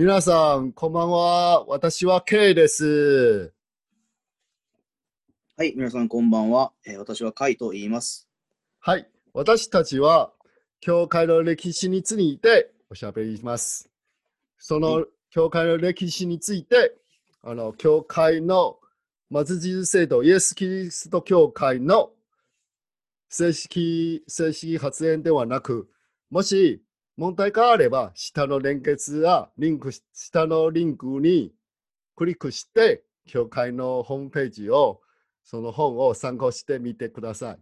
皆さん、こんばんは。私は K です。はい、皆さんこんばんは。えー私はカイと言います。はい。私たちは、教会の歴史についておしゃべりします。そはの教会の歴史について、あの、教会の末日制度、イエス・キリスト教会の正式、正式発言ではなく、もし問題があれば、下の連結やリンクし、下のリンクにクリックして、教会のホームページを、その本を参考してみてください。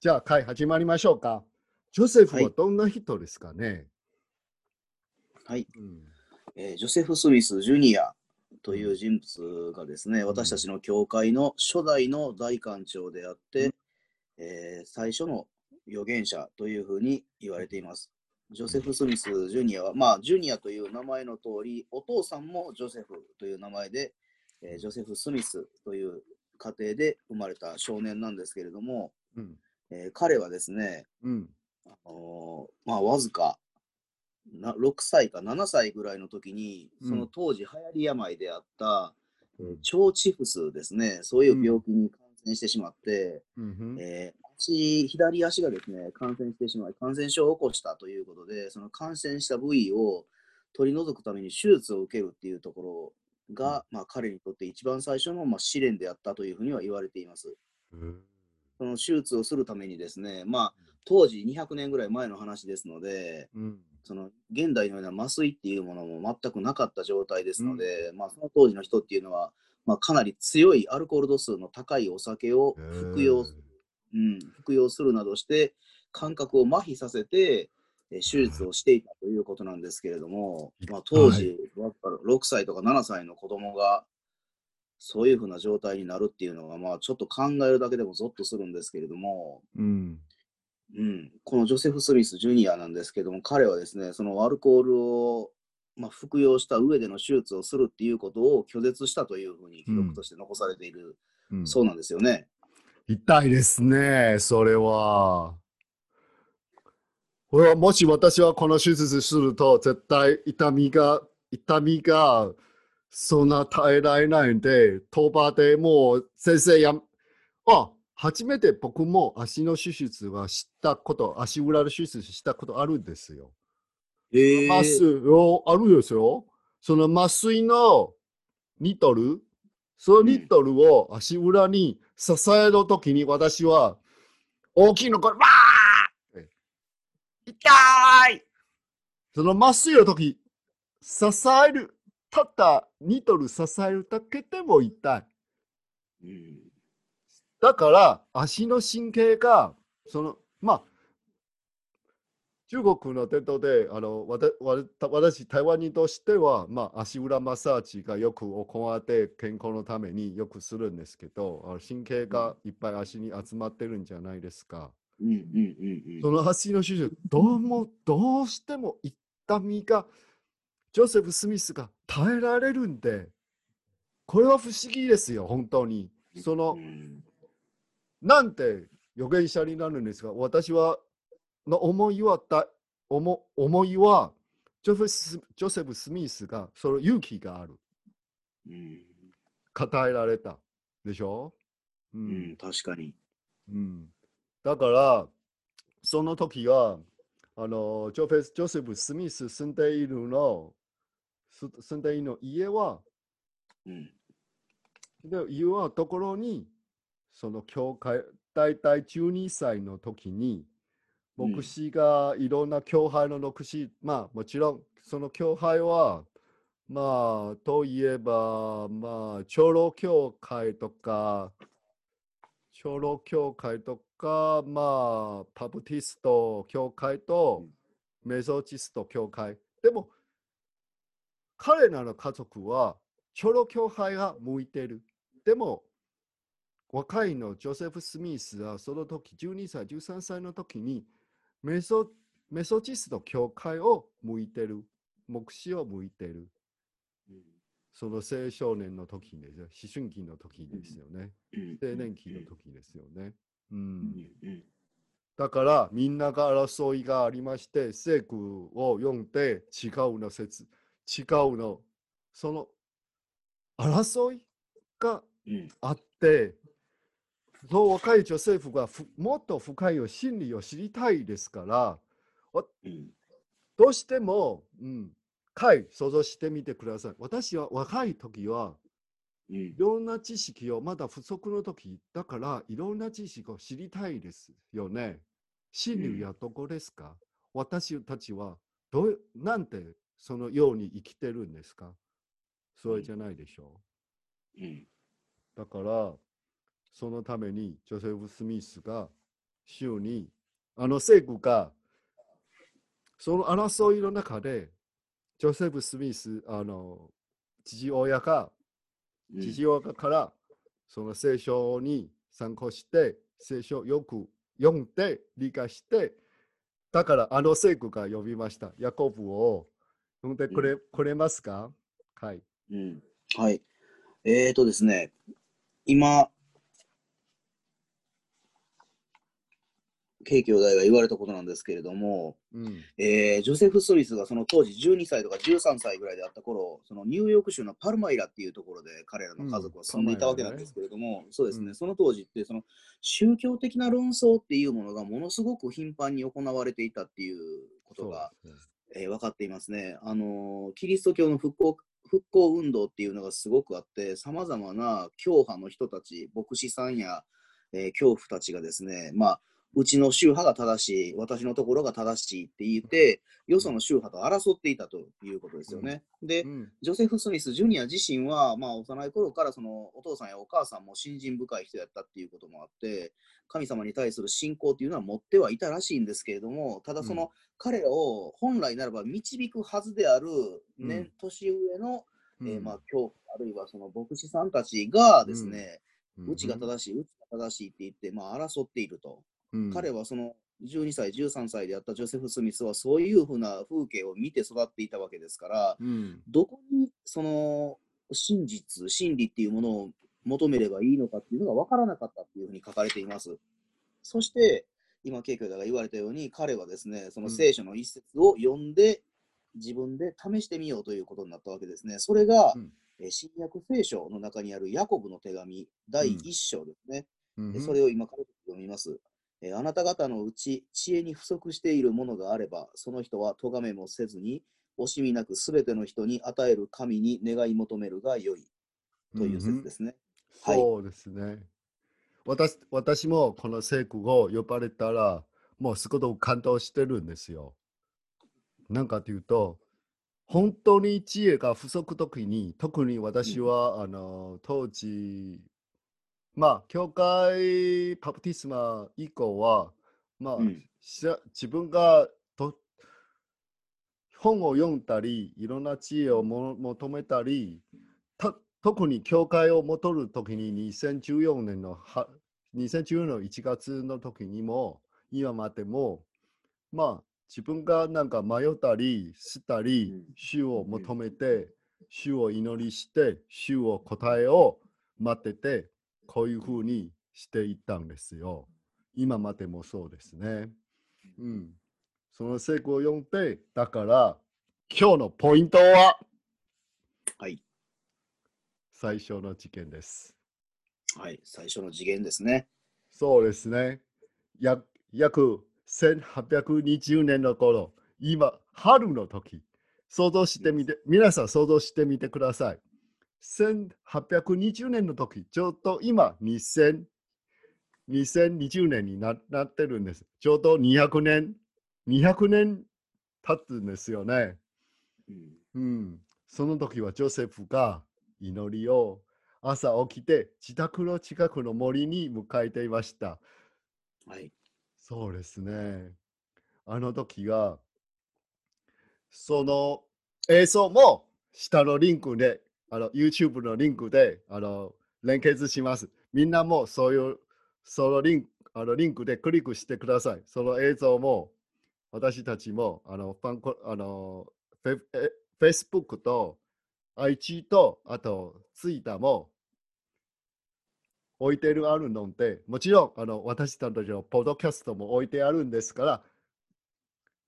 じゃあ、会始まりましょうか。ジョセフははい。どんな人ですかね、はい、うん。えージョセフ・スミス・ジュニアという人物がですね、私たちの教会の初代の大官長であって、うん。えー最初の預言者というふうに言われています。ジョセフ・スミス・ジュニアは、まあ、ジュニアという名前の通り、お父さんもジョセフという名前で、えージョセフ・スミスという家庭で生まれた少年なんですけれども、うん。えー彼はですね、うん。あのーまあ、わずかな6歳か7歳ぐらいの時に、うん。その当時流行り病であった、えーうん。腸チフスですね、そういう病気に感染してしまって、うん。えー足左足がですね、感染してしまい、感染症を起こしたということで、その感染した部位を取り除くために手術を受けるっていうところが、まあ、彼にとって一番最初の、まあ、試練であったというふうには言われています。その手術をするためにですね、まあ、当時200年ぐらい前の話ですので、うん。その現代のような麻酔っていうものも全くなかった状態ですので、まあ、その当時の人っていうのは、まあ、かなり強いアルコール度数の高いお酒を服用、うん、服用するなどして、感覚を麻痺させて、えー手術をしていたということなんですけれども、まあ、当時、わかる6歳とか7歳の子供が、そういうふうな状態になるっていうのが、まあ、ちょっと考えるだけでもゾッとするんですけれども、うん。うん、このジョセフ・スミス・ジュニアなんですけども、彼はですね、そのアルコールを、まあ、服用した上での手術をするっていうことを拒絶したというふうに記録として残されている、うん。そうなんですよね。痛いですね、それは。これはもし私はこの手術すると、絶対痛みが、痛みがそんな耐えられないんで、当場でもう先生や、あ、初めて僕も足の手術はしたこと、足裏の手術したことあるんですよ。え麻酔をあるですよ。その麻酔のニトル、そのニトルを足裏に支えるときに私は大きいのこれ、わーって痛いその麻酔のとき、支える、たったニトル支えるだけでも痛い。うんだから足の神経が、その、まあ、中国の伝統で、あの、私、台湾人としては、まあ、足裏マッサージがよく行われて、健康のためによくするんですけど、神経がいっぱい足に集まってるんじゃないですか。うんうんうんうんその足の手術、どうも、どうしても痛みが、ジョセフ・スミスが耐えられるんで、これは不思議ですよ、本当に。その、うんなんて預言者になるんですが、私は、の思いはだ、思思いはジョフス、ジョセフ・スミスがその勇気がある。うん語えられた。でしょ？ううんん、確かに。うん。だから、その時は、あの、ジョフェスジョセフ・スミス住んでいるの、す住んでいるの家は、うんで、家はところに、その教会、大体12歳の時に、うん牧師がいろんな教会の牧師、まあもちろんその教会は、まあといえば、まあ長老教会とか、長老教会とか、まあパブティスト教会とメソジスト教会。でも、彼らの家族は長老教会が向いてる。でも、若いのジョセフ・スミスはその時12歳、13歳の時にメソメソジスト教会を向いてる。牧師を向いてる。その青少年の時ですよ。思春期の時ですよね。うん青年期の時ですよね。う。うんだからみんなが争いがありまして、聖句を読んで違うの説、違うの。その争いがうん。あって、そう若い女性婦がふもっと深い心理を知りたいですから、うん。どうしても、うん、回想像してみてください。私は若い時は、うんい。ろんな知識をまだ不足の時だから、いろんな知識を知りたいですよね。真理はどこですか、私たちはどうなんてそのように生きてるんですか？それじゃないでしょう？うん。だから、そのためにジョセフ・スミスが週に、あの聖句が、その争いの中で、ジョセフ・スミス、あの、父親が、うん父親からその聖書に参考して、聖書をよく読んで理解して、だからあの聖句が呼びました。ヤコブを読んでくれ,、くれますか？はい。うん。はい。えーとですね、今、ケイ兄弟が言われたことなんですけれども、うん。えージョセフ・スミスがその当時12歳とか13歳ぐらいであった頃、そのニューヨーク州のパルマイラっていうところで彼らの家族は住んでいたわけなんですけれども、そうですね、うんその当時ってその宗教的な論争っていうものがものすごく頻繁に行われていたっていうことが、ねえー分かっていますね。あのーキリスト教の復興復興運動っていうのがすごくあって、さまざまな教派の人たち、牧師さんや、えー教父たちがですね、まあ、うちの宗派が正しい、私のところが正しいって言って、よその宗派と争っていたということですよね。でう、ん。ジョセフ・スミス・ジュニア自身は、まあ、幼い頃からそのお父さんやお母さんも信心深い人やったっていうこともあって、神様に対する信仰っていうのは持ってはいたらしいんですけれども、ただその、うん。彼らを本来ならば導くはずである、ねうん。年上の、えーうん。まあ、教父あるいはその牧師さんたちがですね、うちがし正しい、うちが正しいって言って、まあ、争っていると。い彼はその12歳、13歳であったジョセフ・スミスはそういうふうな風景を見て育っていたわけですから、うんどこにその真実、真理っていうものを求めればいいのかっていうのが分からなかったっていうふうに書かれています。そして、今、慶兄弟が言われたように、彼はですね、その聖書の一節を読んで、自分で試してみようということになったわけですね。それが、うんえー新約聖書の中にあるヤコブの手紙第一章ですね。うんでそれを今から読みます。えーあなた方のうち知恵に不足しているものがあれば、その人は咎めもせずに、惜しみなくすべての人に与える神に願い求めるがよいという説ですね。はいそうですね。私私もこの聖句を呼ばれたら、もうすごく感動してるんですよ。なんかというと、本当に知恵が不足時に、特に私は、あの当時、まあ、教会パプティスマ以降は、まあ、うん。自分がと本を読んだり、いろんな知恵をも求めたり、た特に教会を戻るときに2014年のは2014年の1月の時にも、今までも、まあ、自分がなんか迷ったりしたりうん、主を求めて、主を祈りして、主を答えを待ってて、こういうふうにしていったんですよ。今までもそうですね。うん。その成功を読んで、だから、今日のポイントは、はい。最初の事件です。はい。最初の次元ですね。そうですね。や約1820年の頃、今、春の時、想像してみて、皆さん想像してみてください。1820年の時、ちょうど今、2000 2020年にななってるんです。ちょうど200年、200年経つんですよね。うん。うん。その時はジョセフが祈りを朝起きて自宅の近くの森に迎えていました。はい。そうですね。あの時が、その映像も下のリンクで、あの YouTube のリンクであの連結します。みんなもそういう、そのリンクあのリンクでクリックしてください。その映像も私たちもあのファンコあのフェ Facebook と IG とあと Twitter も置いてるあるので、もちろんあの私たちのポッドキャストも置いてあるんですから、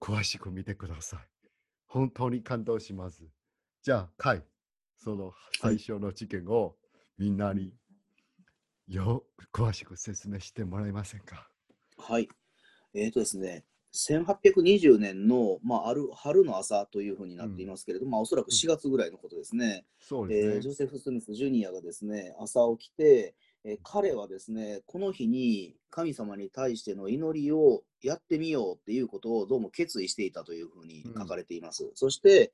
詳しく見てください。本当に感動します。じゃあ、カイ、その最初の事件をみんなによ詳しく説明してもらえませんか？はい。えっ、とですね、1820年の、まあ、ある春の朝というふうになっていますけれども、まあ、おそらく4月ぐらいのことですね。そうですね。えージョセフ・スミス・ジュニアがですね、朝起きて、えー彼はですね、この日に神様に対しての祈りをやってみようっていうことをどうも決意していたというふうに書かれています。そして、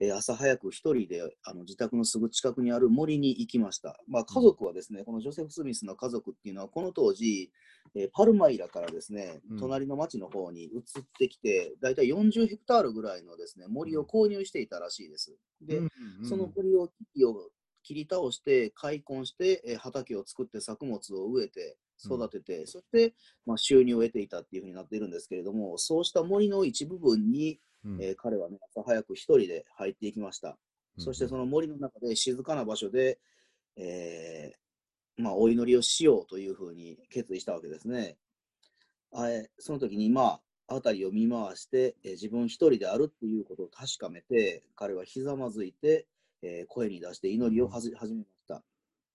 えー朝早く一人であの自宅のすぐ近くにある森に行きました。まあ、家族はですね、このジョセフ・スミスの家族っていうのは、この当時、えーパルマイラからですねうん、隣の町の方に移ってきて、だいたい40ヘクタールぐらいのですね、森を購入していたらしいです。で、うんうんその森を切り倒して、開墾して、えー畑を作って作物を植えて、育てて、そして、まあ、収入を得ていたっていうふうになっているんですけれども、そうした森の一部分に、うんえー彼はね、朝早く一人で入っていきました。そしてその森の中で静かな場所で、えーまあ、お祈りをしようというふうに決意したわけですね。あえその時に、まあ、辺りを見回して、えー自分一人であるっていうことを確かめて、彼はひざまずいて、えー声に出して祈りをはじ始めました。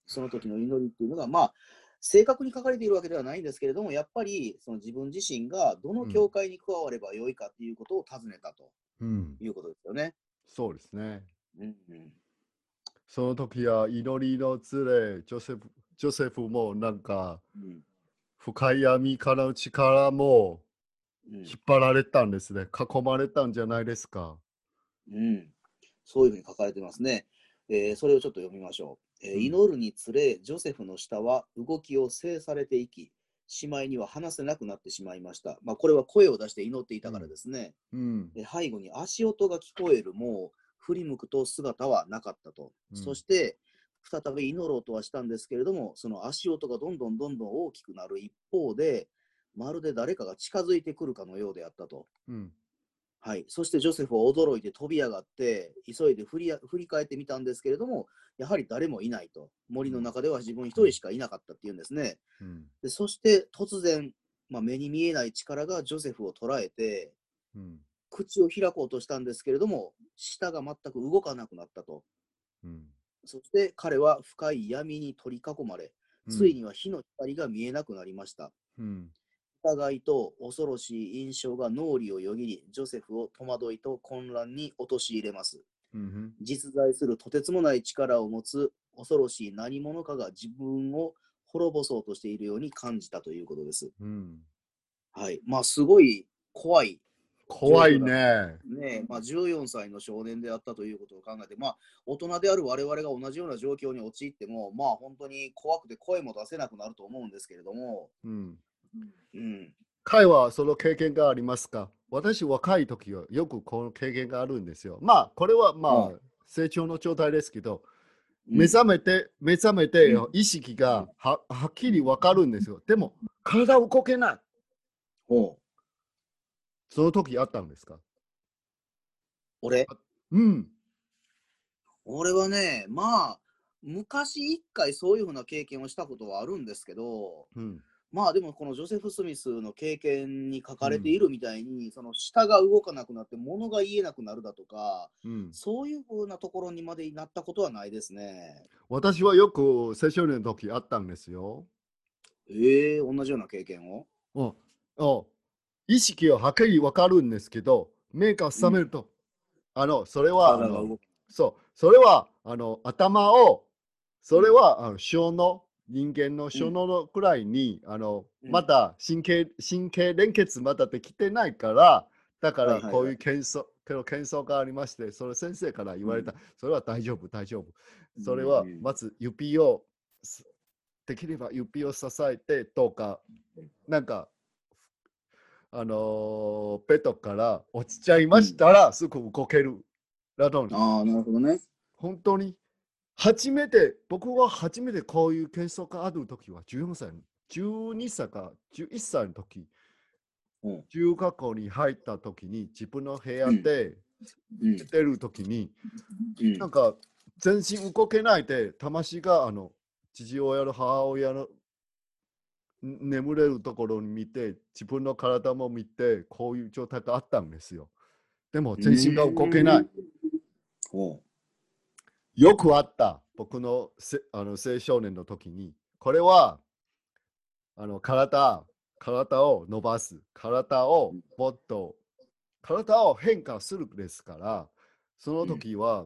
その時の祈りっていうのが、まあ、正確に書かれているわけではないんですけれども、やっぱりその自分自身がどの教会に加わればよいかっていうことを尋ねたとうん、いうことですよね。そうですね。うんうんその時は祈りの連れ、ジョセフジョセフもなんかうん深い闇からの力もうん引っ張られたんですね。囲まれたんじゃないですか。うん、そういうふうに書かれてますね。えーそれをちょっと読みましょう。えーうん祈るにつれ、ジョセフの舌は動きを制されていき、しまいには話せなくなってしまいました。まあ、これは声を出して祈っていたからですね。うん。で背後に足音が聞こえるも、振り向くと姿はなかったと。うんそして、再び祈ろうとはしたんですけれども、その足音がどんどんどんどん大きくなる一方で、まるで誰かが近づいてくるかのようであったと。うん。はい、そしてジョセフは驚いて飛び上がって、急いで振りや振り返ってみたんですけれども、やはり誰もいないと。森の中では自分一人しかいなかったっていうんですね。うん。でそして突然、まあ、目に見えない力がジョセフを捉えて、うん。口を開こうとしたんですけれども、舌が全く動かなくなったと。うん。そして彼は深い闇に取り囲まれ、ついには火の光が見えなくなりました。うん。疑いと恐ろしい印象が脳裏をよぎり、ジョセフを戸惑いと混乱に陥れます。うん。実在するとてつもない力を持つ恐ろしい何者かが自分を滅ぼそうとしているように感じたということです。うん。はい。まあ、すごい怖い。怖いね。ねまあ、14歳の少年であったということを考えて、まあ、大人である我々が同じような状況に陥っても、まあ、本当に怖くて声も出せなくなると思うんですけれども、うん。うん。彼はその経験がありますか？私、若い時はよくこの経験があるんですよ。まあ、これはまあ、う成長の状態ですけど、うん目覚めて、目覚めてうん意識がははっきりわかるんですよ。でも、体を動けない。おうその時あったんですか？俺？うん。俺はね、まあ、昔一回そういうふうな経験をしたことはあるんですけど、うん。まあでもこのジョセフ・スミスの経験に書かれているみたいに、その舌が動かなくなって物が言えなくなるだとか、うん、そういうふうなところにまでなったことはないですね。私はよく青少年の時あったんですよ。ええ同じような経験を？おお意識ははっきりわかるんですけど、目が覚めると、あの、それは、あの。そう、それは、あの、頭を、それは、あの小脳、人間の小脳のくらいに、あの、うん。まだ神経、神経連結まだできてないから、だからこういう検査、けど検査がありまして、それ先生から言われた、うそれは大丈夫、大丈夫。それはうん。まず指を、すできれば指を支えてとか、なんか、あのーベッドから落ちちゃいましたら、すぐ動ける。ああ、なるほどね。本当に初めて、僕は初めてこういう検査があるときは14歳、12歳か11歳の時、うん中学校に入ったときに自分の部屋うんでうん寝てるときに、うんなんか全身動けないで、魂があの父親の母親のん眠れるところに見て、自分の体も見て、こういう状態があったんですよ。でも全身が動けない。。よくあった。僕のせあの青少年の時に、これはあの体、体を伸ばす、体をもっと、体を変化するですから、その時は、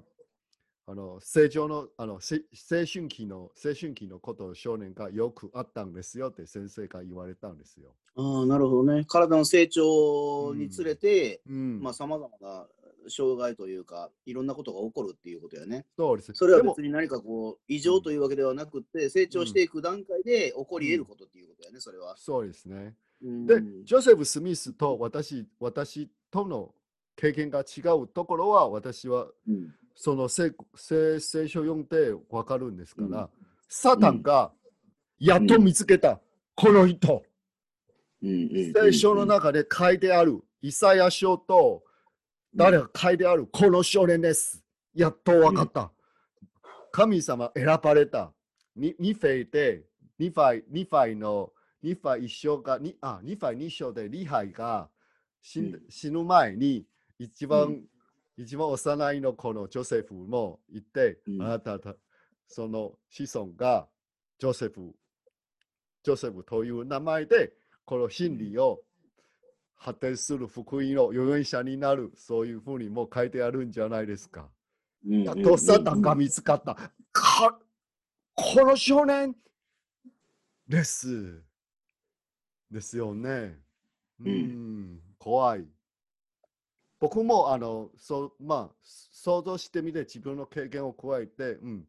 あの成長のあのせ青春期の青春期のことを少年がよくあったんですよって先生が言われたんですよ。ああ、なるほどね。体の成長につれて、うん、まあ、さまざまな障害というか、いろんなことが起こるっていうことやね。そうです。それは別に何かこう、異常というわけではなくて、成長していく段階で起こり得ることっていうことやね、それは。そうですね。うん。で、ジョセフ・スミスと私私との経験が違うところは、私はうん。その聖聖聖書読んで分かるんですから、うん。サタンがやっと見つけた、この人、聖書の中で書いてある、イサヤ書と誰が書いてある、この少年です。やっと分かった。神様選ばれた。ニニフェイで、ニファイ、ニファイの、ニファイ一章が、にあ、ニファイ二章でリハイが死死ぬ前に、一番、うん一番幼いの子のジョセフも言って、うんあなたた、その子孫がジョセフ、ジョセフという名前で、この真理を発展する福音の預言者になる、そういうふうにも書いてあるんじゃないですか。うんやっとサタンが見つかった。かこの少年です。ですよね。ううんん、怖い。僕もあのそう、まあ、想像してみて自分の経験を加えて、うん、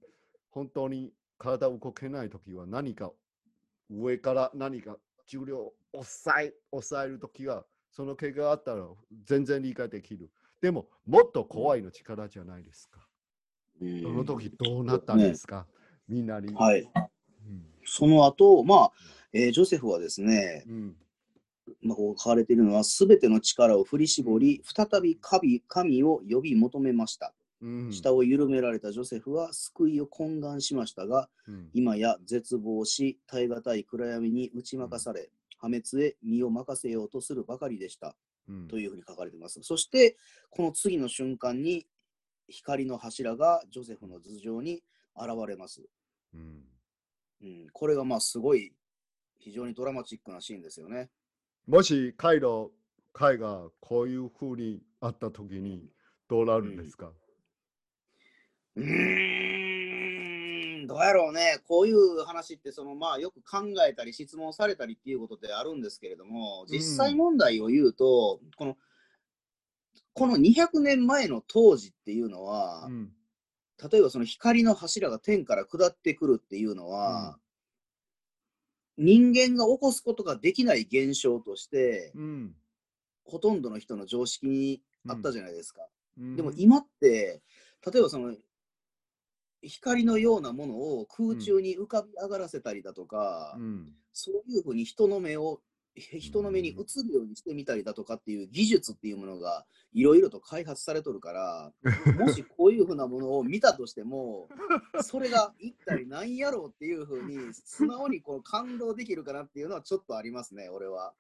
本当に体を動けないときは何か上から何か重量を抑え抑えるときはその経験があったら全然理解できる。でももっと怖いの力じゃないですか。うんその時どうなったんですか、みんなに。はい。うんその後、まあ、えージョセフはですね、うんまあ、こう書かれているのは、すべての力を振り絞り、再び神神を呼び求めました。うん舌を緩められたジョセフは救いを懇願しましたが、うん今や絶望し、耐え難い暗闇に打ち負かされ、破滅へ身を任せようとするばかりでした。うんというふうに書かれています。そして、この次の瞬間に、光の柱がジョセフの頭上に現れます。うんうん、これがまあすごい、非常にドラマチックなシーンですよね。もしカイロ、カイがこういうふうにあった時にどうなるんですか、うーん、どうやろうね。こういう話って、そのまあよく考えたり質問されたりっていうことであるんですけれども、実際問題を言うと、この、この200年前の当時っていうのは、うん。例えばその光の柱が天から下ってくるっていうのは、人間が起こすことができない現象として、うん。ほとんどの人の常識にあったじゃないですか。うん。でも今って、例えばその光のようなものを空中に浮かび上がらせたりだとか、うん。そういうふうに人の目をへ人の目に映るようにしてみたりだとかっていう技術っていうものがいろいろと開発されとるから、もしこういうふうなものを見たとしても、それが一体何やろうっていうふうに素直にこう感動できるかなっていうのはちょっとありますね、俺は。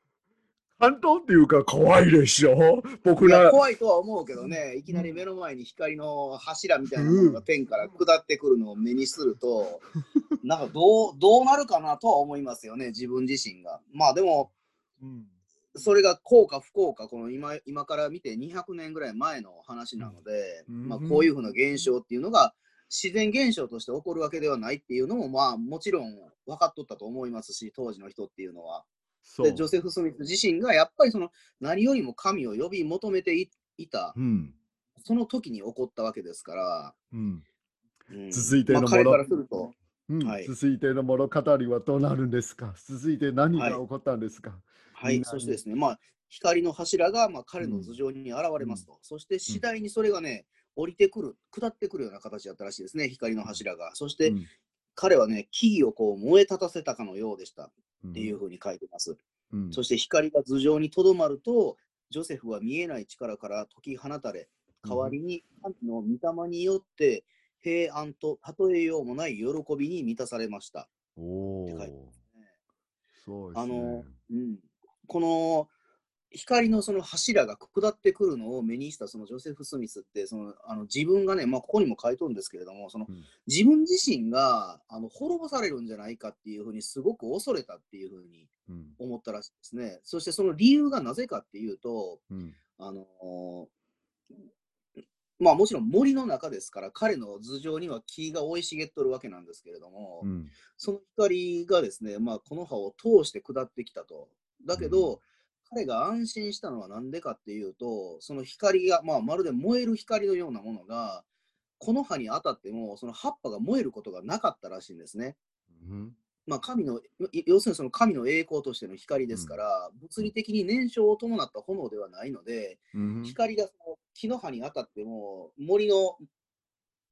感動っていうか怖いでしょ？僕ら。怖いとは思うけどね、いきなり目の前に光の柱みたいなものが天から下ってくるのを目にすると、なんかどうどうなるかなとは思いますよね、自分自身が。まあでも、うんそれが効か不効か、この今今から見て200年ぐらい前の話なので、うんまあ、こういうふうな現象っていうのが自然現象として起こるわけではないっていうのも、まあもちろん分かっとったと思いますし、当時の人っていうのは。で、ジョセフ・スミス自身がやっぱりその何よりも神を呼び求めていいた、うん。その時に起こったわけですから、うん。うん。続いてのものからすると、うん。はい。続いての物語はどうなるんですか？続いて何が起こったんですか、はい、みんなに。そしてですね、まあ、光の柱がまあ彼の頭上に現れますと、そして次第にそれがね、降りてくる、下ってくるような形だったらしいですね、光の柱が。そして、うん彼はね、木々をこう燃え立たせたかのようでした。っうん。ていうふうに書いてます。うん。そして光が頭上にとどまると、ジョセフは見えない力から解き放たれ、代わりに神の御霊によって平安と例えようもない喜びに満たされました。おおって書いてますね。そうですね。あの、うん、この光のその柱が下ってくるのを目にしたそのジョセフ・スミスってそのあの自分がね、まあ、ここにも書いとるんですけれどもそのうん。自分自身があの滅ぼされるんじゃないかっていうふうにすごく恐れたっていうふうにうん。思ったらしいですね。そしてその理由がなぜかっていうとうん。あのまあもちろん森の中ですから彼の頭上には木が生い茂っとるわけなんですけれども、うん。その光がですね、まあ、この葉を通して下ってきたと。だけど、うん彼が安心したのは何でかっていうと、その光が、まあ、まるで燃える光のようなものが、この葉に当たっても、その葉っぱが燃えることがなかったらしいんですね。うんまあ、神のい要するにその神の栄光としての光ですから、物理的に燃焼を伴った炎ではないので、うん光がその木の葉に当たっても森の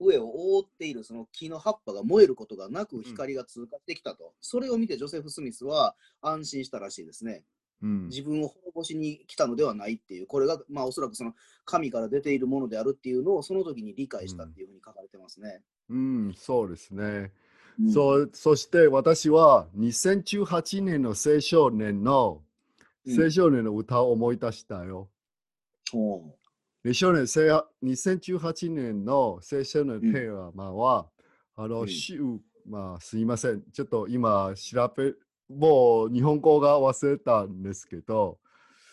上を覆っているその木の葉っぱが燃えることがなく光が通過してきたと、それを見てジョセフ・スミスは安心したらしいですね。うん自分を滅ぼしに来たのではないっていう、これがまあおそらくその神から出ているものであるっていうのをその時に理解したっていうふうに書かれてますね。うん、そうですね。うんそうそして私は2018年の青少年のうん青少年の歌を思い出したよ。ほ青少年せや2018年の青少年のテーマは、あの、うん週、まあすいません。ちょっと今調べ、もう日本語が忘れたんですけど、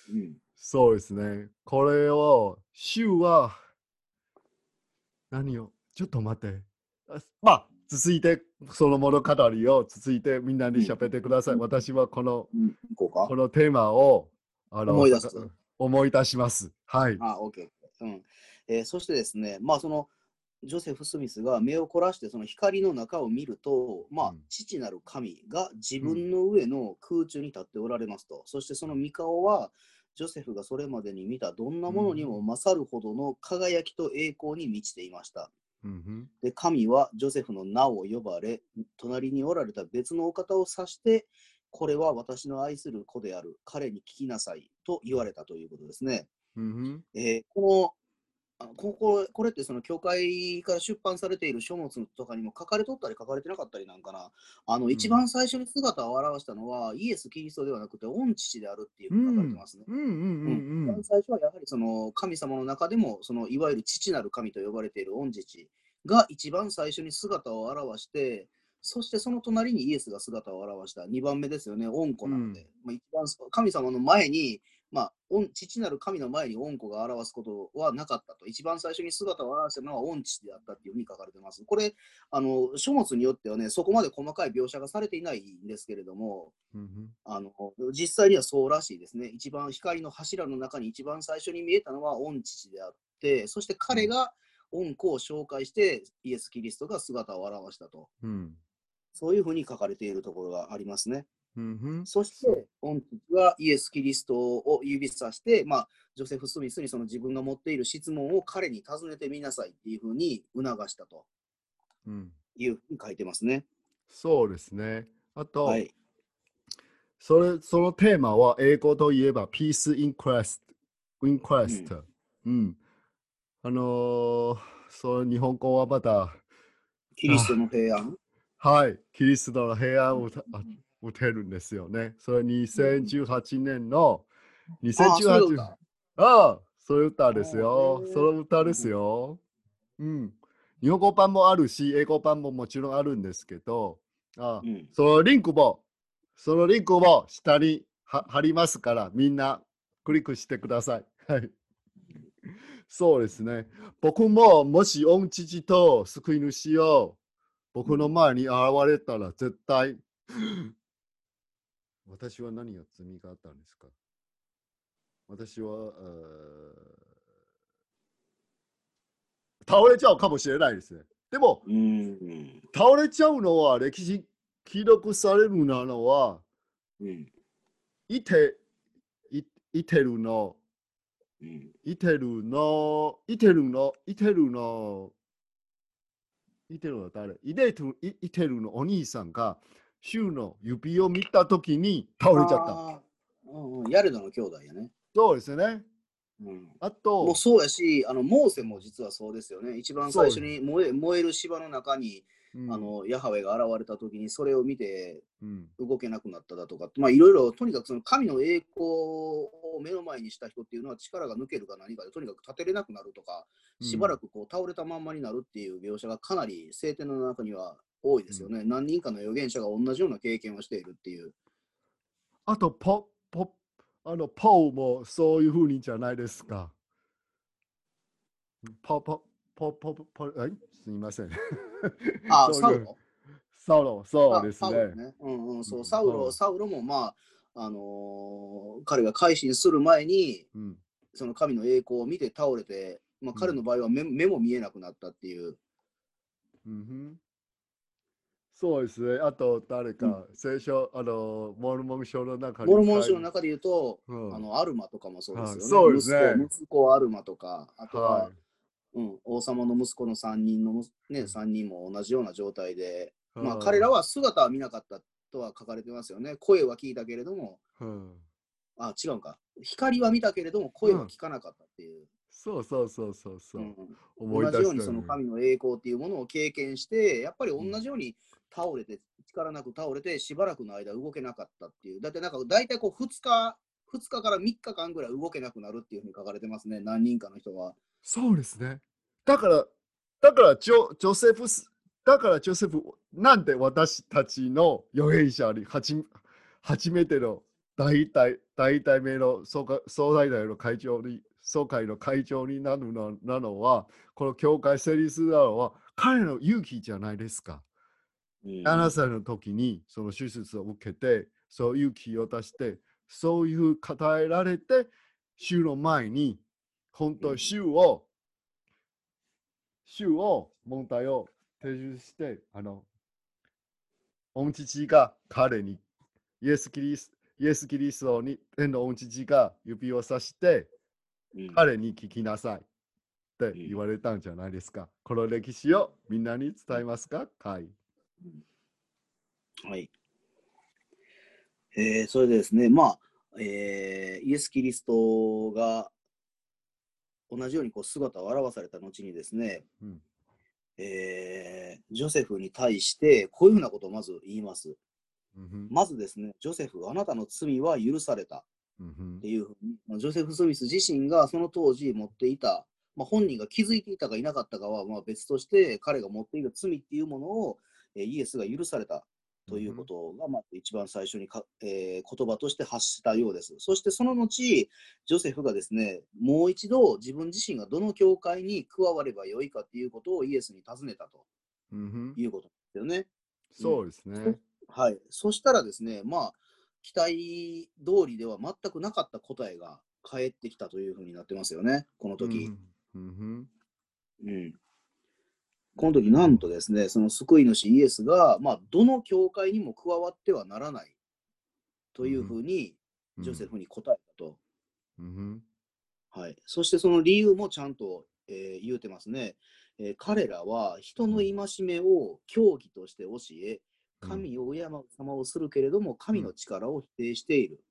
ううんそうですね。これを、週は、何を、ちょっと待って。あまあ、続いて、その物語を続いてみんなに喋ってください。うん私はこの、うん、行ここ。のテーマを、あの、思い出すさ思い出します。はい。あ、OK。うんえーそしてですね、まあ、そのジョセフ・スミスが目を凝らしてその光の中を見ると、まあうん、父なる神が自分の上の空中に立っておられますと、そしてその御顔は、ジョセフがそれまでに見たどんなものにも勝るほどの輝きと栄光に満ちていました。で、神はジョセフの名を呼ばれ、隣におられた別のお方を指して、これは私の愛する子である、彼に聞きなさいと言われたということですね。えーこのあのこここれってその教会から出版されている書物とかにも書かれとったり書かれてなかったりなんかな。あの一番最初に姿を現したのは、イエス・キリストではなくて、御父であるっていうふうに書かれてますね。うんうんうんうん一番最初はやはりその神様の中でもそのいわゆる父なる神と呼ばれている御父が一番最初に姿を現してそしてその隣にイエスが姿を現した。2番目ですよね御子なので、まあ、一番神様の前に、まあ、御父なる神の前に御子が表すことはなかったと一番最初に姿を現したのは御父であったっていうふうに書かれてますこれあの書物によってはねそこまで細かい描写がされていないんですけれどもうんうんあの実際にはそうらしいですね。一番光の柱の中に一番最初に見えたのは御父であって、そして彼が御子を紹介してイエス・キリストが姿を現したと。うんそういうふうに書かれているところがありますね。うんうんそして、御父はイエス・キリストを指さして、まあ、ジョセフ・スミスにその自分が持っている質問を彼に尋ねてみなさいっていうふうに促したとうんいうふうに書いてますね。そうですね。あと、はい。それそのテーマは英語といえば Peace in Christ。in Christ。うん。あのー、その日本語はまた、キリストの平安？はい、キリストの平安を歌あ歌えるんですよね。それ2018年のああ、そういう2018歌ああ、そういう歌ですあよその歌ですよ。うん。日本語版もあるし、英語版ももちろんあるんですけど、ああうん。そのリンクも、そのリンクも下には貼りますから、みんなクリックしてください。はい。そうですね。僕ももし御父と救い主を僕の前に現れたら絶対、私は何が罪があったんですか？私は、えー倒れちゃうかもしれないですね。でも、うん。倒れちゃうのは歴史記録されるなのはうん。いていいてるのうん。いてるのいてるのいてるのいてるの誰？いてるいいてるのお兄さんが週の指を見たときに倒れちゃった。うんうん、ヤレドの兄弟やね。そうですね。うん、あもとう、そうやし、あのモーセも実はそうですよね。一番最初に燃え燃える芝の中にうんあ、のヤハウェが現れた時にそれを見てうん。動けなくなっただとか、まあいろいろとにかくその神の栄光を目の前にした人っていうのは力が抜けるか何かでとにかく立てれなくなるとか、しばらくこう倒れたまんまになるっていう描写がかなり聖典の中には多いですよね。何人かの預言者が同じような経験をしているっていう。あと、ポ、ポ、あの、ポーもそういうふうにじゃないですか。ポ、ポ、ポ、ポ、ポ、ポ、え？すみません。あ、サウロ？サウロ、そうあですサウロね。ね。うんうん、そうう、んサウロ、うんサウロもまあ、あのー彼が改心する前に、うん。その神の栄光を見て倒れて、まあ、彼の場合は目,、目も見えなくなったっていう。うんそうですね。あと、誰か、聖書、あの、モルモン書の中に。モルモン書の中で言うと、うんあのアルマとかもそうですよね。はいそうですね息子息子アルマとか、あとは、はうん、王様の息子の3人のむ、ね、3人も同じような状態で、い。まあ、彼らは姿は見なかったとは書かれてますよね。声は聞いたけれども、うん、あ、違うか。光は見たけれども、声は聞かなかったっていう。そうそうそうそうそう。うん同じようにその神の栄光っていうものを経験して、やっぱり同じように倒れて、力なく倒れて、しばらくの間動けなかったっていう。だってなんか大体こう2日、2日から3日間ぐらい動けなくなるっていうふうに書かれてますね、何人かの人は。そうですね。だから、だからジョ、ジョセフス、だからジョセフ、なんで私たちの預言者に初初めての大体、大体目の総会総大大の会長に、総会の会長になるのなのは、この教会成立するのは、彼の勇気じゃないですか。うん。7歳の時にその手術を受けて、そういう気を出して、そういう語えられて、週の前に、本当に週を、週を問題を提出して、あの、御父が彼に、イエス・キリスイエス・キリストに天の御父が指をさして、うん。彼に聞きなさいって言われたんじゃないですか。この歴史をみんなに伝えますか？はい。はい。えーそれでですね、まあ、えーイエス・キリストが同じようにこう姿を現された後にですね、うん。えージョセフに対してこういうふうなことをまず言います。うんまずですね、ジョセフ、あなたの罪は許された。っていうふうに、まあジョセフ・スミス自身がその当時持っていた、まあ、本人が気づいていたかいなかったかはまあ別として、彼が持っている罪っていうものを、えーイエスが許されたということが、まあ、一番最初にか、えー言葉として発したようです。そしてその後、ジョセフがですね、もう一度自分自身がどの教会に加わればよいかということをイエスに尋ねたとうんいうことですよね。そうですね。はい。そしたらですね、まあ、期待通りでは全くなかった答えが返ってきたというふうになってますよね、この時。うんうんうん。この時、なんとですね、その救い主イエスが、まあ、どの教会にも加わってはならないというふうに、うんジョセフに答えたと。はい。そしてその理由もちゃんと、えー言うてますね。えー彼らは人の戒めを教義として教え、神を敬う様をするけれども、神の力を否定している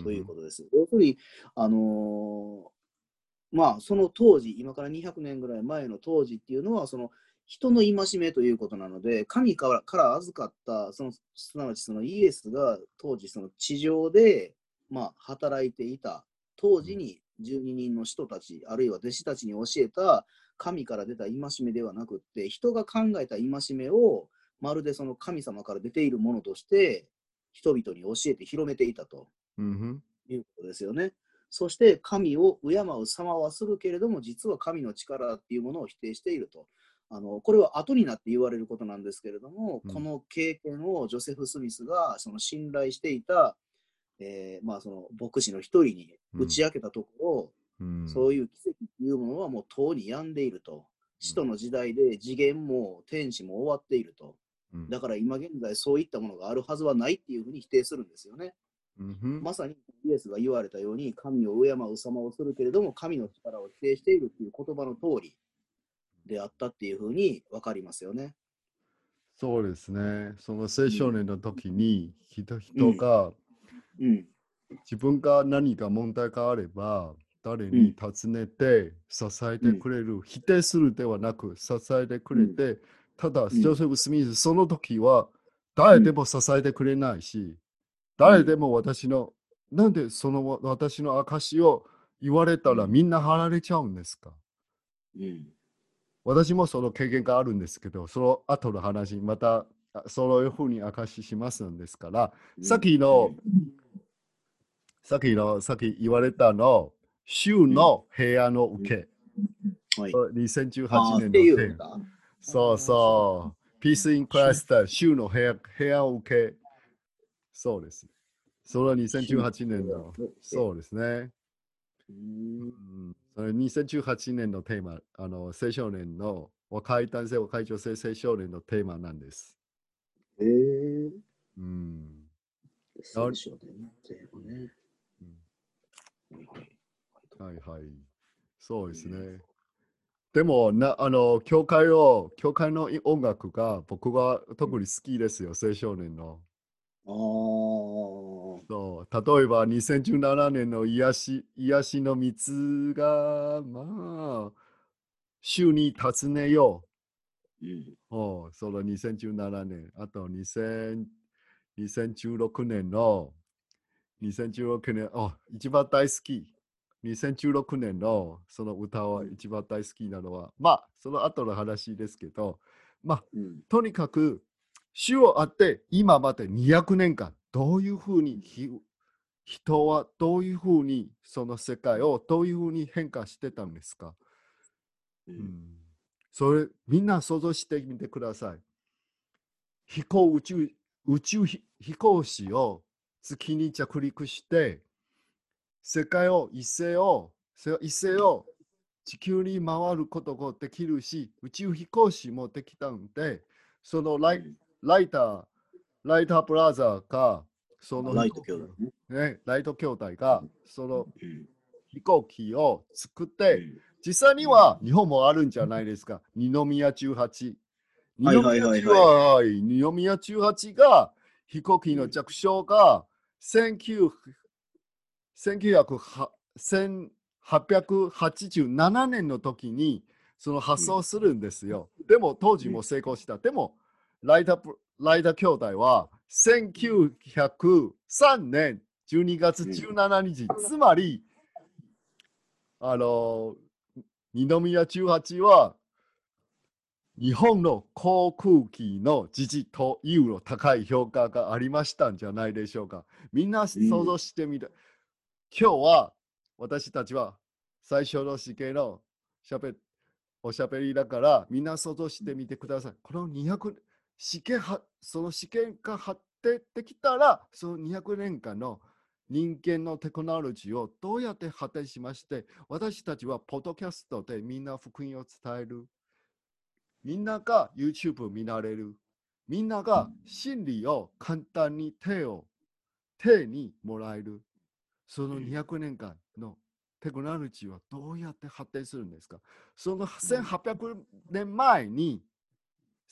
ということです。要するに、あのーまあ、その当時、今から200年ぐらい前の当時っていうのは、その人の戒めということなので、神からから預かった、そのすなわちそのイエスが当時、その地上で、まあ、働いていた、当時に12人の人たち、あるいは弟子たちに教えた神から出た戒めではなくって、人が考えた戒めを、まるでその神様から出ているものとして、人々に教えて広めていたと。うんいうことですよね。そして神を敬う様はするけれども、実は神の力っていうものを否定していると。あのこれは後になって言われることなんですけれども、うんこの経験をジョセフ・スミスがその信頼していた、えーまあ、その牧師の一人に打ち明けたところ、うんそういう奇跡っていうものはもうとうに病んでいると。使徒の時代で次元も天使も終わっていると。うんだから今現在そういったものがあるはずはないっていうふうに否定するんですよね。うんまさにイエスが言われたように、神を敬う様をするけれども、神の力を否定しているっていう言葉の通りであったっていうふうに分かりますよね。そうですね。その青少年の時に人人がうん。自分が何か問題があれば誰に尋ねて支えてくれる、否定するではなく支えてくれて、ただ、ん。ジョセフ・スミス、その時は誰でも支えてくれないし、誰でも私の、なんでその私の証を言われたらうん。みんな貼られちゃうんですか？うん。私もその経験があるんですけど、その後の話、またあそういうふうに証ししますんですから、さっきの、さっきの、さっき言われたの、州の部屋の受け、はい。2018あー年の。そうそう。ピースインクラスター、州の部屋部屋を受け。そうです。それは2018年の。そうですね。うんうん、それ2018年のテーマ、あの、青少年の若い男性、若い女性、青少年のテーマなんです。へえ。うん。そうでしょうね。全部ね。うんはいはいはいはい。そうですね。でも、なあの、教会を、教会の音楽が僕は特に好きですよ、青少年の。ああ。そう例えば2017年の癒し癒しの水が、まあ、週に訪ねようん。う。おうその2017年、あと2000 2016年の、2016年、あ一番大好き。2016年のその歌は一番大好きなのは、まあ、その後の話ですけど、まあ、うん。とにかく、主をあって、今まで200年間、どういうふうにひ人はどういうふうにその世界をどういうふうに変化してたんですか、う。うんん、それ、みんな想像してみてください。飛行宇宙、宇宙飛飛行士を月に着陸して、世界を一斉を、せ一斉を地球に回ることができるし、宇宙飛行士もできたんで、そのライライター、ライターブラザーが、そのライト兄弟ね。ね、ライト兄弟が、そのうん。飛行機を作っうて、ん実際には日本もあるんじゃないですか。二宮18。二はい宮はいはい18はい二宮18が飛行機の着床が1900 1900 1887年の時にその発想するんですよ。でも当時も成功した。でもライダプライダ兄弟は1903年12月17日、つまりあの二宮18は日本の航空機の時事というの高い評価がありましたんじゃないでしょうか。みんな想像してみて、今日は私たちは最初の試験のしゃべおしゃべりだからみんな想像してみてください。この200試験はその試験が発展できたらその200年間の人間のテクノロジーをどうやって発展しまして私たちはポッドキャストでみんな福音を伝える。みんなが YouTube 見られる。みんなが真理を簡単に手を手にもらえる。その200年間のテクノロジーはどうやって発展するんですか？その1800年前に、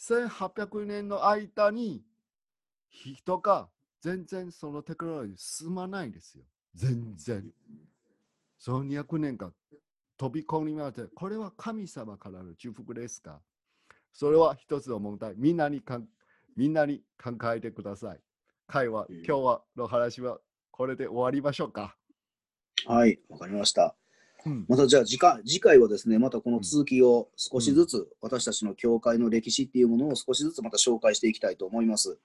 1800年の間に人が全然そのテクノロジー進まないんですよ。全然。その200年間飛び込みまして、これは神様からの祝福ですか？それは一つの問題。みんなにかんみんなに考えてください。会話、うん今日はの話はこれで終わりましょうか。はい、わかりました。うんまたじゃあ次回次回はですね、またこの続きを少しずつ、私たちの教会の歴史っていうものを少しずつまた紹介していきたいと思います。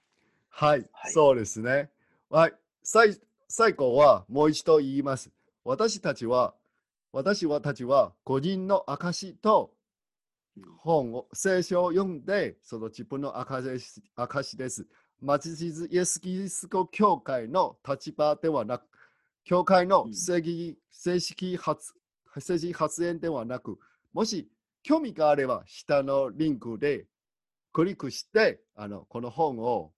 はい、はいそうですね。はい、最最後はもう一度言います。私たちは、私はたちは個人の証と本を、聖書を読んで、その自分の証し証です。マチシズイエス・キリスト教会の立場ではなく、教会のうん正義正式発正式発言ではなく、もし興味があれば、下のリンクでクリックして、あのこの本を、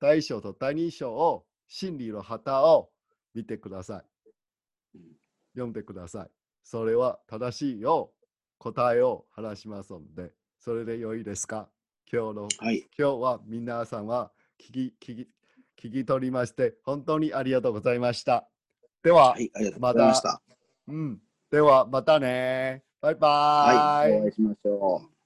第一章と第二章を、真理の旗を見てくださいうん。読んでください。それは正しいよ。答えを話しますので、それで良いですか？今日の、はい、今日は皆さんは聞き、聞き、聞き取りまして、本当にありがとうございました。では、はい、ました。うん。では、またね。バイバイはい、お会いしましょう。